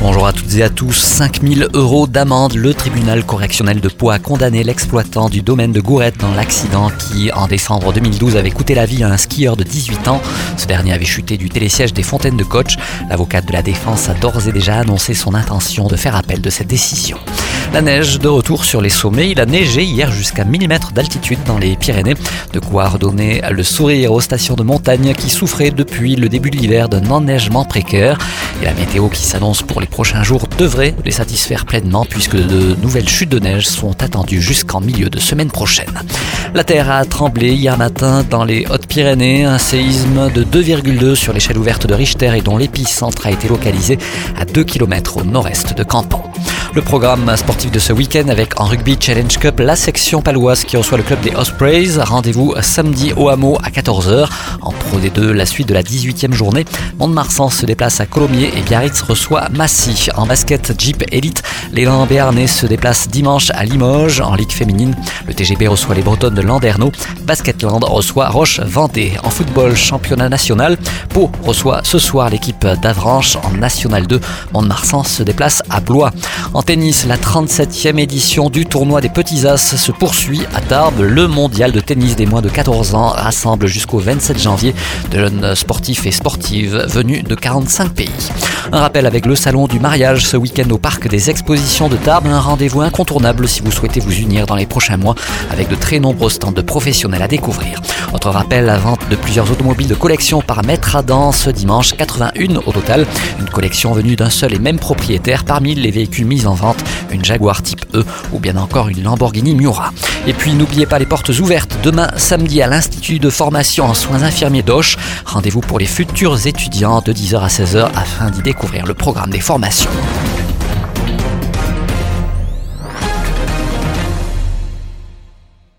Bonjour à toutes et à tous. 5000 euros d'amende. Le tribunal correctionnel de Pau a condamné l'exploitant du domaine de Gourette dans l'accident qui, en décembre 2012, avait coûté la vie à un skieur de 18 ans. Ce dernier avait chuté du télésiège des fontaines de coach. L'avocate de la défense a d'ores et déjà annoncé son intention de faire appel de cette décision. La neige de retour sur les sommets. Il a neigé hier jusqu'à 1000 mètres d'altitude dans les Pyrénées. De quoi redonner le sourire aux stations de montagne qui souffraient depuis le début de l'hiver d'un enneigement précaire. Et la météo qui s'annonce pour les prochains jours devrait les satisfaire pleinement puisque de nouvelles chutes de neige sont attendues jusqu'en milieu de semaine prochaine. La terre a tremblé hier matin dans les Hautes-Pyrénées. Un séisme de 2,2 sur l'échelle ouverte de Richter et dont l'épicentre a été localisé à 2 km au nord-est de Campan. Le programme sportif de ce week-end avec en rugby Challenge Cup la section paloise qui reçoit le club des Ospreys. Rendez-vous samedi au hameau à 14h. En Pro D2, la suite de la 18e journée. Mont-de-Marsan se déplace à Colomiers et Biarritz reçoit Massy. En basket Jeep Elite, l'élan béarnais se déplace dimanche à Limoges. En Ligue féminine, le TGB reçoit les Bretonnes de Landerneau. Basketland reçoit Roche-Vendée. En football championnat national, Pau reçoit ce soir l'équipe d'Avranches en National 2. Mont-de-Marsan se déplace à Blois. Tennis, la 37e édition du tournoi des Petits As se poursuit à Tarbes. Le mondial de tennis des moins de 14 ans rassemble jusqu'au 27 janvier de jeunes sportifs et sportives venus de 45 pays. Un rappel avec le salon du mariage ce week-end au parc des expositions de Tarbes. Un rendez-vous incontournable si vous souhaitez vous unir dans les prochains mois avec de très nombreux stands de professionnels à découvrir. Autre rappel, la vente de plusieurs automobiles de collection par Maître Adam ce dimanche, 81 au total. Une collection venue d'un seul et même propriétaire parmi les véhicules mis en une Jaguar type E ou bien encore une Lamborghini Miura. Et puis n'oubliez pas les portes ouvertes demain samedi à l'Institut de formation en soins infirmiers d'Auch. Rendez-vous pour les futurs étudiants de 10h à 16h afin d'y découvrir le programme des formations.